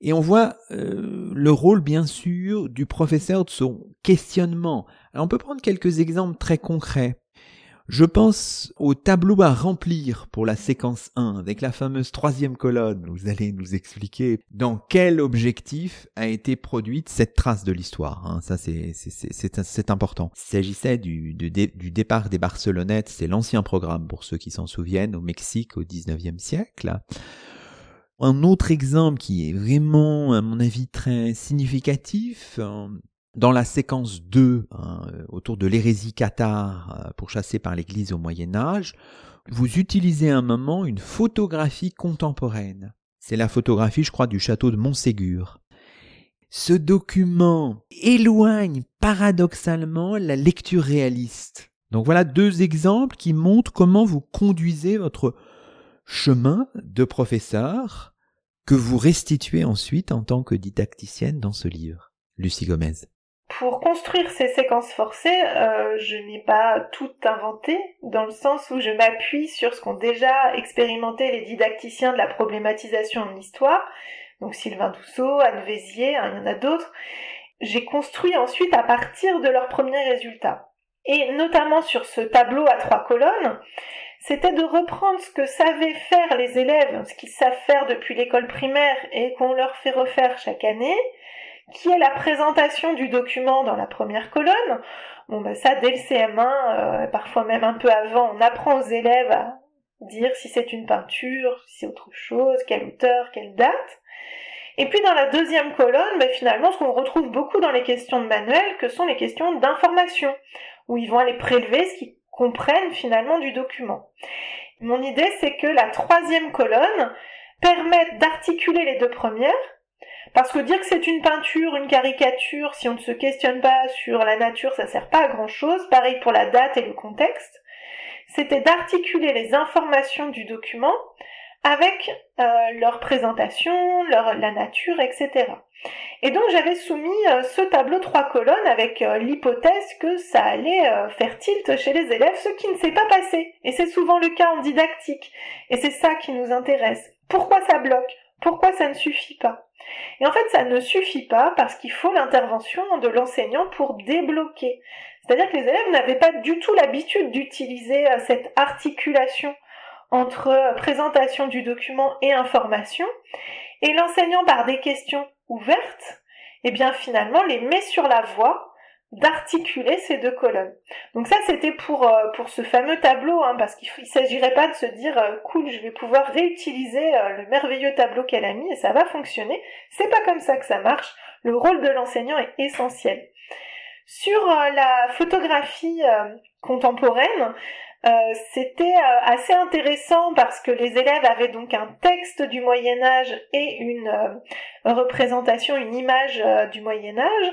S1: Et on voit euh, le rôle, bien sûr, du professeur de son questionnement on peut prendre quelques exemples très concrets. Je pense au tableau à remplir pour la séquence 1 avec la fameuse troisième colonne. Vous allez nous expliquer dans quel objectif a été produite cette trace de l'histoire. Hein. Ça, c'est important. Il s'agissait du, du, départ des Barcelonettes. C'est l'ancien programme pour ceux qui s'en souviennent au Mexique au 19e siècle. Un autre exemple qui est vraiment, à mon avis, très significatif, euh, dans la séquence 2, hein, autour de l'hérésie cathare euh, pourchassée par l'Église au Moyen Âge, vous utilisez un moment une photographie contemporaine. C'est la photographie, je crois, du château de Montségur. Ce document éloigne paradoxalement la lecture réaliste. Donc voilà deux exemples qui montrent comment vous conduisez votre chemin de professeur que vous restituez ensuite en tant que didacticienne dans ce livre. Lucie Gomez.
S2: Pour construire ces séquences forcées, euh, je n'ai pas tout inventé, dans le sens où je m'appuie sur ce qu'ont déjà expérimenté les didacticiens de la problématisation de l'histoire, donc Sylvain Dousseau, Anne Vézier, hein, il y en a d'autres. J'ai construit ensuite à partir de leurs premiers résultats. Et notamment sur ce tableau à trois colonnes, c'était de reprendre ce que savaient faire les élèves, ce qu'ils savent faire depuis l'école primaire et qu'on leur fait refaire chaque année, qui est la présentation du document dans la première colonne. Bon, ben ça, dès le CM1, euh, parfois même un peu avant, on apprend aux élèves à dire si c'est une peinture, si c'est autre chose, quelle auteur, quelle date. Et puis dans la deuxième colonne, ben finalement, ce qu'on retrouve beaucoup dans les questions de manuel, que sont les questions d'information, où ils vont aller prélever ce qu'ils comprennent finalement du document. Mon idée, c'est que la troisième colonne permette d'articuler les deux premières, parce que dire que c'est une peinture, une caricature, si on ne se questionne pas sur la nature, ça sert pas à grand chose. Pareil pour la date et le contexte. C'était d'articuler les informations du document avec euh, leur présentation, leur, la nature, etc. Et donc j'avais soumis euh, ce tableau trois colonnes avec euh, l'hypothèse que ça allait faire tilt chez les élèves, ce qui ne s'est pas passé. Et c'est souvent le cas en didactique. Et c'est ça qui nous intéresse. Pourquoi ça bloque? Pourquoi ça ne suffit pas? Et en fait, ça ne suffit pas parce qu'il faut l'intervention de l'enseignant pour débloquer. C'est-à-dire que les élèves n'avaient pas du tout l'habitude d'utiliser cette articulation entre euh, présentation du document et information, et l'enseignant par des questions ouvertes, eh bien finalement les met sur la voie d'articuler ces deux colonnes. Donc ça c'était pour euh, pour ce fameux tableau, hein, parce qu'il ne s'agirait pas de se dire euh, cool, je vais pouvoir réutiliser le merveilleux tableau qu'elle a mis et ça va fonctionner. C'est pas comme ça que ça marche. Le rôle de l'enseignant est essentiel. Sur la photographie contemporaine, euh, c'était euh, assez intéressant parce que les élèves avaient donc un texte du Moyen Âge et une euh, représentation, une image du Moyen Âge.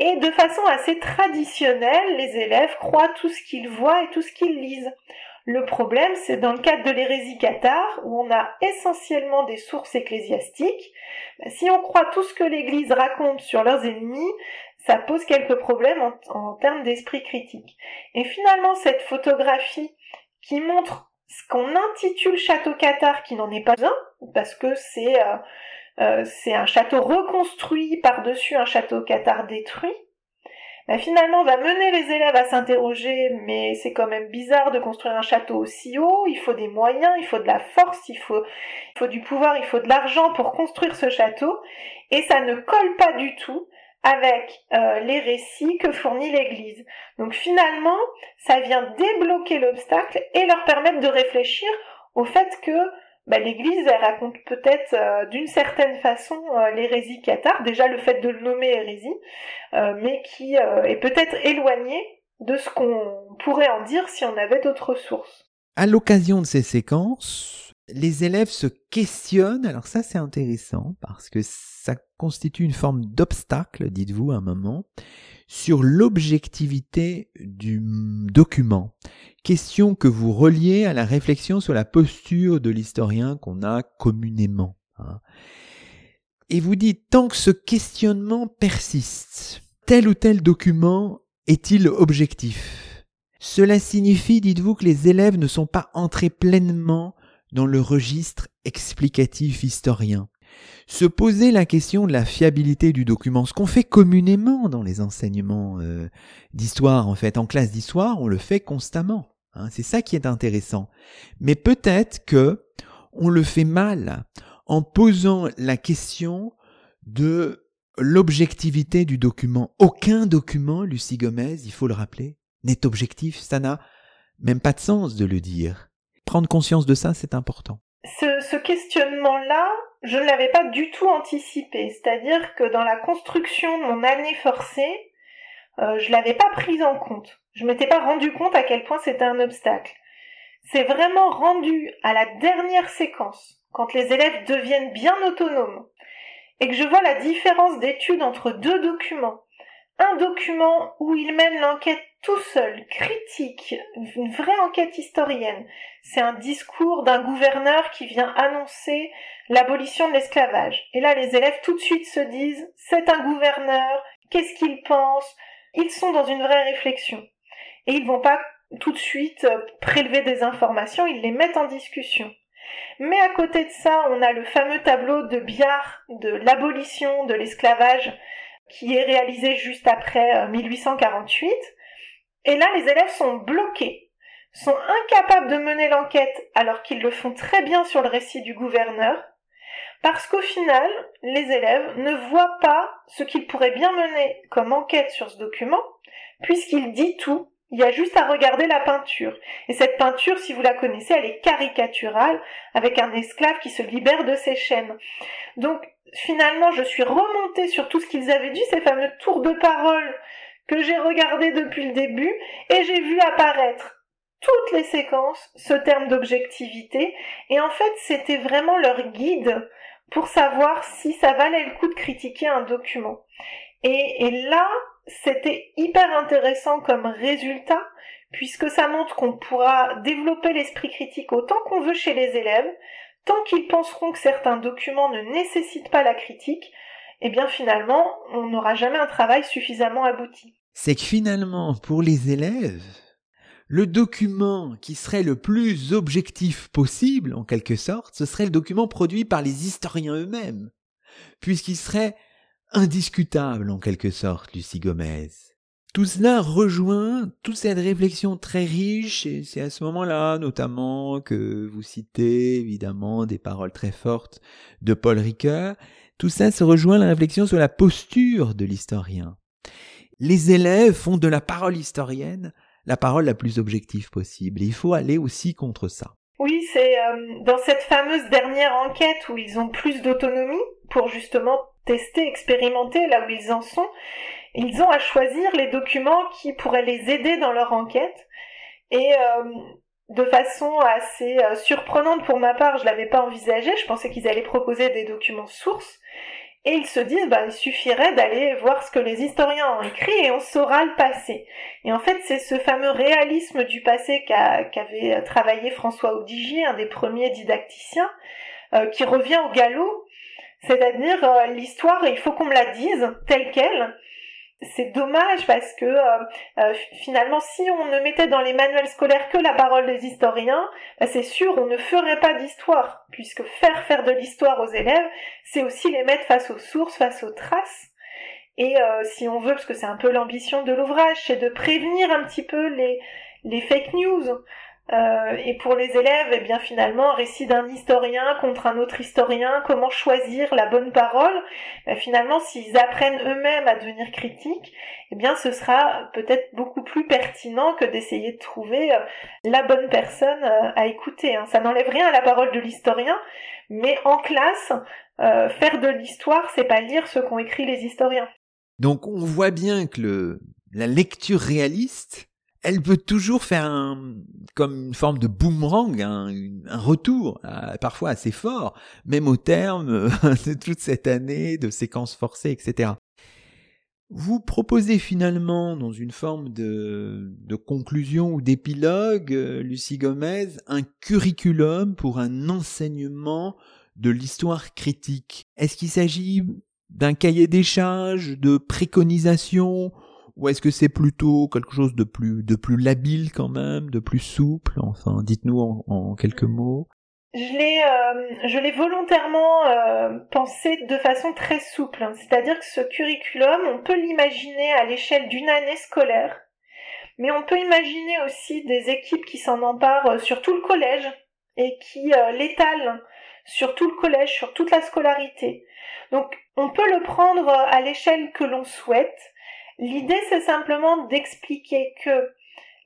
S2: Et de façon assez traditionnelle, les élèves croient tout ce qu'ils voient et tout ce qu'ils lisent. Le problème, c'est dans le cadre de l'hérésie cathare, où on a essentiellement des sources ecclésiastiques. Si on croit tout ce que l'Église raconte sur leurs ennemis, ça pose quelques problèmes en, termes d'esprit critique. Et finalement, cette photographie qui montre ce qu'on intitule château cathare, qui n'en est pas un, parce que c'est euh, euh, c'est un château reconstruit par-dessus un château cathare détruit, bah, finalement va mener les élèves à s'interroger, mais c'est quand même bizarre de construire un château aussi haut, il faut des moyens, il faut de la force, il faut, il faut du pouvoir, il faut de l'argent pour construire ce château, et ça ne colle pas du tout avec euh, les récits que fournit l'Église. Donc finalement, ça vient débloquer l'obstacle et leur permettre de réfléchir au fait que bah, l'Église raconte peut-être euh, d'une certaine façon euh, l'hérésie cathare, déjà le fait de le nommer hérésie, mais qui est peut-être éloigné de ce qu'on pourrait en dire si on avait d'autres sources.
S1: À l'occasion de ces séquences, les élèves se questionnent, alors ça c'est intéressant parce que ça constitue une forme d'obstacle, dites-vous un moment, sur l'objectivité du document. Question que vous reliez à la réflexion sur la posture de l'historien qu'on a communément. Hein. Et vous dites, tant que ce questionnement persiste, tel ou tel document est-il objectif? Cela signifie, dites-vous, que les élèves ne sont pas entrés pleinement dans le registre explicatif historien. Se poser la question de la fiabilité du document, ce qu'on fait communément dans les enseignements euh, d'histoire, en fait, en classe d'histoire, on le fait constamment. Hein, c'est ça qui est intéressant. Mais peut-être que on le fait mal en posant la question de l'objectivité du document. Aucun document, Lucie Gomez, il faut le rappeler, n'est objectif. Ça n'a même pas de sens de le dire prendre conscience de ça, c'est important.
S2: Ce, questionnement-là, je ne l'avais pas du tout anticipé. C'est-à-dire que dans la construction de mon année forcée, euh, je l'avais pas prise en compte. Je m'étais pas rendu compte à quel point c'était un obstacle. C'est vraiment rendu à la dernière séquence, quand les élèves deviennent bien autonomes, et que je vois la différence d'étude entre deux documents. Un document où ils mènent l'enquête tout seul, critique, une vraie enquête historienne. C'est un discours d'un gouverneur qui vient annoncer l'abolition de l'esclavage. Et là, les élèves tout de suite se disent, c'est un gouverneur, qu'est-ce qu'il pense? Ils sont dans une vraie réflexion. Et ils vont pas tout de suite euh, prélever des informations, ils les mettent en discussion. Mais à côté de ça, on a le fameux tableau de Biard de l'abolition de l'esclavage qui est réalisé juste après 1848. Et là, les élèves sont bloqués, sont incapables de mener l'enquête alors qu'ils le font très bien sur le récit du gouverneur, parce qu'au final, les élèves ne voient pas ce qu'ils pourraient bien mener comme enquête sur ce document, puisqu'il dit tout il y a juste à regarder la peinture. Et cette peinture, si vous la connaissez, elle est caricaturale, avec un esclave qui se libère de ses chaînes. Donc, finalement, je suis remontée sur tout ce qu'ils avaient dit, ces fameux tours de parole que j'ai regardés depuis le début, et j'ai vu apparaître toutes les séquences ce terme d'objectivité, et en fait, c'était vraiment leur guide pour savoir si ça valait le coup de critiquer un document. Et, et là, c'était hyper intéressant comme résultat puisque ça montre qu'on pourra développer l'esprit critique autant qu'on veut chez les élèves, tant qu'ils penseront que certains documents ne nécessitent pas la critique, eh bien finalement, on n'aura jamais un travail suffisamment abouti.
S1: C'est que finalement, pour les élèves, le document qui serait le plus objectif possible, en quelque sorte, ce serait le document produit par les historiens eux-mêmes, puisqu'il serait indiscutable en quelque sorte, Lucie Gomez. Tout cela rejoint toute cette réflexion très riche, et c'est à ce moment-là notamment que vous citez évidemment des paroles très fortes de Paul Ricoeur. Tout ça se rejoint la réflexion sur la posture de l'historien. Les élèves font de la parole historienne la parole la plus objective possible, il faut aller aussi contre ça.
S2: Oui, c'est euh, dans cette fameuse dernière enquête où ils ont plus d'autonomie pour justement tester, expérimenter là où ils en sont. Ils ont à choisir les documents qui pourraient les aider dans leur enquête. Et euh, de façon assez euh, surprenante pour ma part, je l'avais pas envisagé. Je pensais qu'ils allaient proposer des documents sources. Et ils se disent, bah, il suffirait d'aller voir ce que les historiens ont écrit et on saura le passé. Et en fait, c'est ce fameux réalisme du passé qu'avait travaillé François Audigier, un des premiers didacticiens, euh, qui revient au galop c'est-à-dire, euh, l'histoire, il faut qu'on me la dise telle qu'elle. C'est dommage parce que euh, euh, finalement, si on ne mettait dans les manuels scolaires que la parole des historiens, bah, c'est sûr, on ne ferait pas d'histoire, puisque faire faire de l'histoire aux élèves, c'est aussi les mettre face aux sources, face aux traces. Et si on veut, parce que c'est un peu l'ambition de l'ouvrage, c'est de prévenir un petit peu les, les fake news. Euh, et pour les élèves, eh bien finalement, récit d'un historien contre un autre historien, comment choisir la bonne parole. Ben, finalement, s'ils apprennent eux-mêmes à devenir critiques, eh bien ce sera peut-être beaucoup plus pertinent que d'essayer de trouver euh, la bonne personne euh, à écouter. Hein. Ça n'enlève rien à la parole de l'historien, mais en classe, faire de l'histoire, c'est pas lire ce qu'ont écrit les historiens.
S1: Donc on voit bien que le, la lecture réaliste elle peut toujours faire comme une forme de boomerang, un, retour, euh, parfois assez fort, même au terme de toute cette année de séquences forcées, etc. Vous proposez finalement, dans une forme de, de conclusion ou d'épilogue, euh, Lucie Gomez, un curriculum pour un enseignement de l'histoire critique. Est-ce qu'il s'agit d'un cahier des charges, de préconisations ou est-ce que c'est plutôt quelque chose de plus, de plus labile quand même, de plus souple? Enfin, dites-nous en, quelques mots.
S2: Je l'ai, euh, je l'ai volontairement euh, pensé de façon très souple. Hein. C'est-à-dire que ce curriculum, on peut l'imaginer à l'échelle d'une année scolaire, mais on peut imaginer aussi des équipes qui s'en emparent euh, sur tout le collège et qui l'étalent sur tout le collège, sur toute la scolarité. Donc, on peut le prendre à l'échelle que l'on souhaite L'idée, c'est simplement d'expliquer que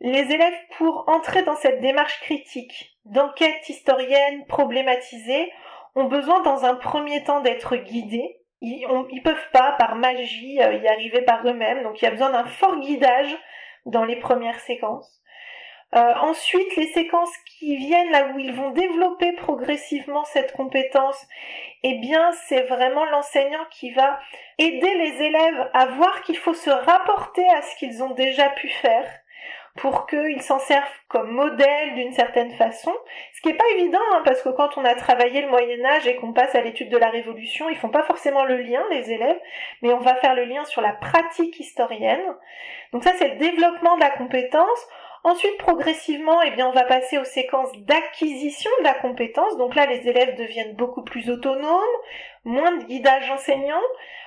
S2: les élèves, pour entrer dans cette démarche critique, d'enquête historienne problématisée, ont besoin dans un premier temps d'être guidés. Ils, ne peuvent pas par magie y arriver par eux-mêmes, donc il y a besoin d'un fort guidage dans les premières séquences. Euh, ensuite, les séquences qui viennent là où ils vont développer progressivement cette compétence, eh bien, c'est vraiment l'enseignant qui va aider les élèves à voir qu'il faut se rapporter à ce qu'ils ont déjà pu faire pour qu'ils s'en servent comme modèle d'une certaine façon. Ce qui n'est pas évident, hein, parce que quand on a travaillé le Moyen Âge et qu'on passe à l'étude de la Révolution, ils font pas forcément le lien, les élèves, mais on va faire le lien sur la pratique historienne. Donc ça, c'est le développement de la compétence. Ensuite, progressivement, eh bien, on va passer aux séquences d'acquisition de la compétence. Donc là, les élèves deviennent beaucoup plus autonomes, moins de guidage enseignant,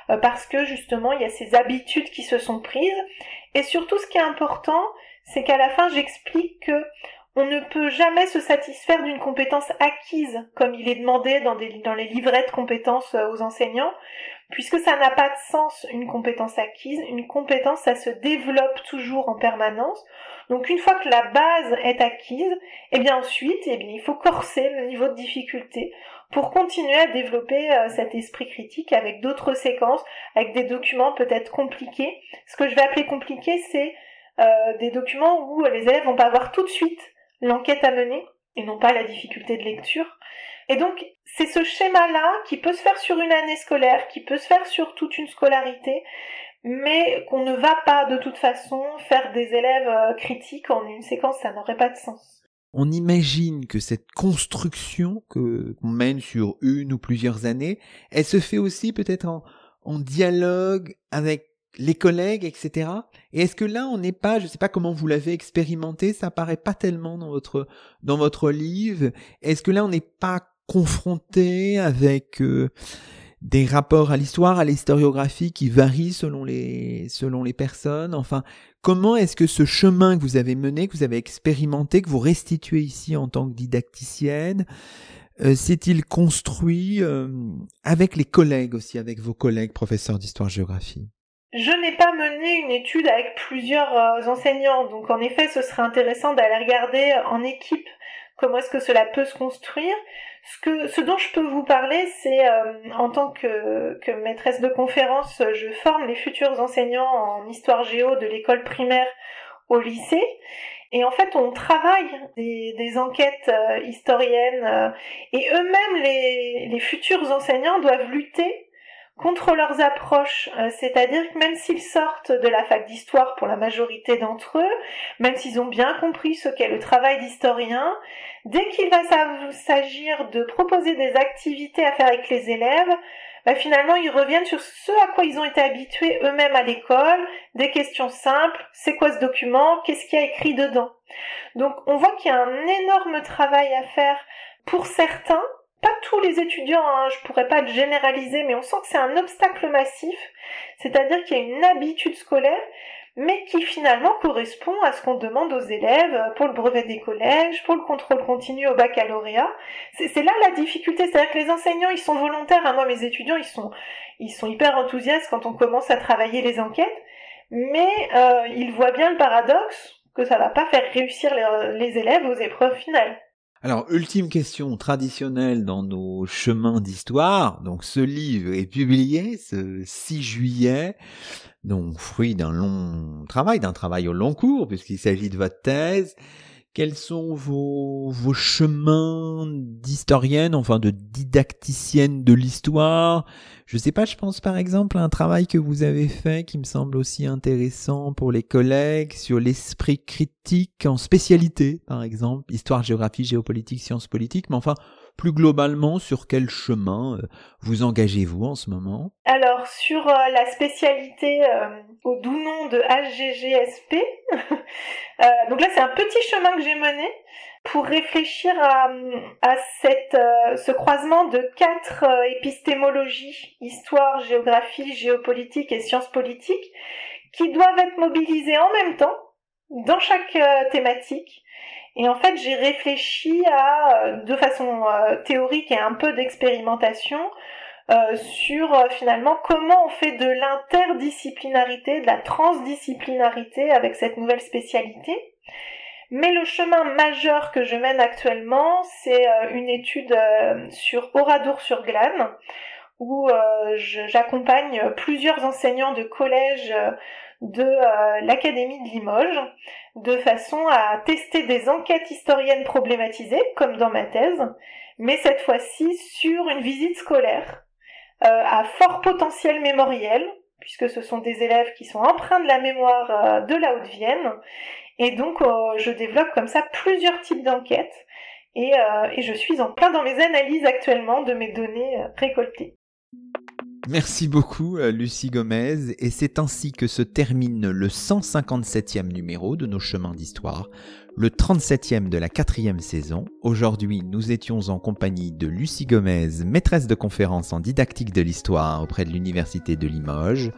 S2: euh, parce que justement, il y a ces habitudes qui se sont prises. Et surtout, ce qui est important, c'est qu'à la fin, j'explique que on ne peut jamais se satisfaire d'une compétence acquise, comme il est demandé dans, dans les livrets de compétences euh, aux enseignants, puisque ça n'a pas de sens une compétence acquise. Une compétence, ça se développe toujours en permanence. Donc une fois que la base est acquise, eh bien ensuite, eh bien, il faut corser le niveau de difficulté pour continuer à développer euh, cet esprit critique avec d'autres séquences, avec des documents peut-être compliqués. Ce que je vais appeler compliqué, c'est euh, des documents où les élèves vont pas avoir tout de suite l'enquête à mener et non pas la difficulté de lecture. Et donc, c'est ce schéma-là qui peut se faire sur une année scolaire, qui peut se faire sur toute une scolarité, mais qu'on ne va pas de toute façon faire des élèves euh, critiques en une séquence, ça n'aurait pas de sens.
S1: On imagine que cette construction que qu'on mène sur une ou plusieurs années, elle se fait aussi peut-être en, dialogue avec les collègues, etc. Et est-ce que là, on n'est pas, je ne sais pas comment vous l'avez expérimenté, ça paraît pas tellement dans votre dans votre livre. Est-ce que là, on n'est pas confronté avec euh, des rapports à l'histoire, à l'historiographie qui varient selon les, selon les personnes. Enfin, comment est-ce que ce chemin que vous avez mené, que vous avez expérimenté, que vous restituez ici en tant que didacticienne, euh, s'est-il construit euh, avec les collègues aussi, avec vos collègues professeurs d'histoire-géographie
S2: je n'ai pas mené une étude avec plusieurs euh, enseignants, donc en effet ce serait intéressant d'aller regarder en équipe comment est-ce que cela peut se construire. Ce, que, ce dont je peux vous parler, c'est euh, en tant que, maîtresse de conférence, je forme les futurs enseignants en histoire géo de l'école primaire au lycée. Et en fait, on travaille des, enquêtes euh, historiennes euh, et eux-mêmes, les futurs enseignants, doivent lutter contre leurs approches, c'est-à-dire que même s'ils sortent de la fac d'histoire pour la majorité d'entre eux, même s'ils ont bien compris ce qu'est le travail d'historien, Dès qu'il va s'agir de proposer des activités à faire avec les élèves, bah, finalement ils reviennent sur ce à quoi ils ont été habitués eux-mêmes à l'école, des questions simples, c'est quoi ce document, qu'est-ce qu'il y a écrit dedans. Donc on voit qu'il y a un énorme travail à faire pour certains, pas tous les étudiants, hein, je pourrais pas le généraliser, mais on sent que c'est un obstacle massif, c'est-à-dire qu'il y a une habitude scolaire mais qui finalement correspond à ce qu'on demande aux élèves pour le brevet des collèges, pour le contrôle continu au baccalauréat. C'est là la difficulté, c'est-à-dire que les enseignants, ils sont volontaires. Hein. Moi, mes étudiants, ils sont, ils sont hyper enthousiastes quand on commence à travailler les enquêtes, mais euh, ils voient bien le paradoxe que ça va pas faire réussir les, les élèves aux épreuves finales.
S1: Alors, ultime question traditionnelle dans nos chemins d'histoire. Donc, ce livre est publié ce 6 juillet donc fruit d'un long travail, d'un travail au long cours, puisqu'il s'agit de votre thèse. Quels sont vos, vos chemins d'historienne, enfin de didacticienne de l'histoire? Je sais pas, je pense par exemple à un travail que vous avez fait qui me semble aussi intéressant pour les collègues sur l'esprit critique en spécialité, par exemple, histoire, géographie, géopolitique, sciences politiques, mais enfin, plus globalement, sur quel chemin euh, vous engagez-vous en ce moment?
S2: Alors, sur euh, la spécialité euh, au doux nom de HGGSP, donc là c'est un petit chemin que j'ai mené pour réfléchir à, ce croisement de quatre épistémologies, histoire, géographie, géopolitique et sciences politiques, qui doivent être mobilisées en même temps dans chaque thématique et en fait, j'ai réfléchi à, euh, de façon euh, théorique et un peu d'expérimentation, euh, sur finalement comment on fait de l'interdisciplinarité, de la transdisciplinarité avec cette nouvelle spécialité. Mais le chemin majeur que je mène actuellement, c'est une étude sur Oradour-sur-Glane, où j'accompagne plusieurs enseignants de collège de l'Académie de Limoges, de façon à tester des enquêtes historiennes problématisées, comme dans ma thèse, mais cette fois-ci sur une visite scolaire euh, à fort potentiel mémoriel, puisque ce sont des élèves qui sont empreints de la mémoire euh, de la Haute-Vienne, et donc euh, je développe comme ça plusieurs types d'enquêtes, et je suis en plein dans mes analyses actuellement de mes données récoltées.
S1: Merci beaucoup Lucie Gomez et c'est ainsi que se termine le 157e numéro de nos chemins d'histoire le 37e de la quatrième saison. Aujourd'hui, nous étions en compagnie de Lucie Gomez, maîtresse de conférences en didactique de l'histoire auprès de l'Université de Limoges.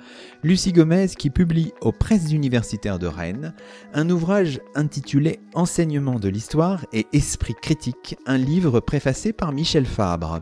S1: Lucie Gomez qui publie aux presses universitaires de Rennes un ouvrage intitulé Enseignement de l'histoire et esprit critique, un livre préfacé par Michel Fabre.